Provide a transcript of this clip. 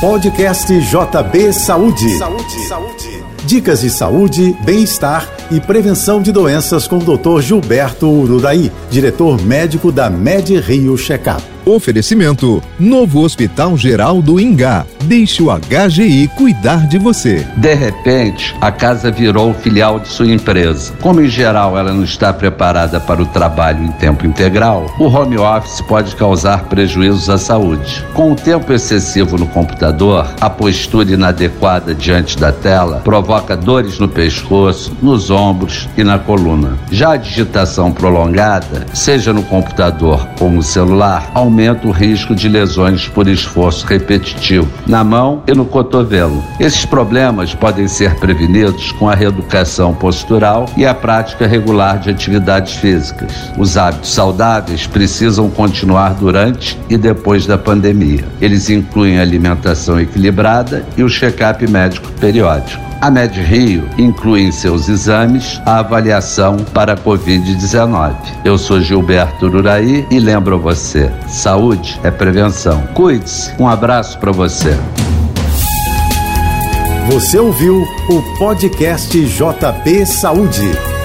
Podcast JB Saúde. Saúde. Saúde. Dicas de saúde, bem-estar e prevenção de doenças com o Dr. Gilberto Urudaí, diretor médico da Med Rio Checkup. Oferecimento: Novo Hospital Geral do Ingá. Deixe o HGI cuidar de você. De repente, a casa virou filial de sua empresa. Como em geral ela não está preparada para o trabalho em tempo integral, o home office pode causar prejuízos à saúde. Com o tempo excessivo no computador, a postura inadequada diante da tela provoca dores no pescoço, nos ombros e na coluna. Já a digitação prolongada, seja no computador ou no celular, aumenta aumenta o risco de lesões por esforço repetitivo na mão e no cotovelo. Esses problemas podem ser prevenidos com a reeducação postural e a prática regular de atividades físicas. Os hábitos saudáveis precisam continuar durante e depois da pandemia. Eles incluem alimentação equilibrada e o check-up médico periódico. A Med Rio inclui em seus exames a avaliação para a Covid-19. Eu sou Gilberto Uraí e lembro você: saúde é prevenção. Cuide-se. Um abraço para você. Você ouviu o podcast JB Saúde.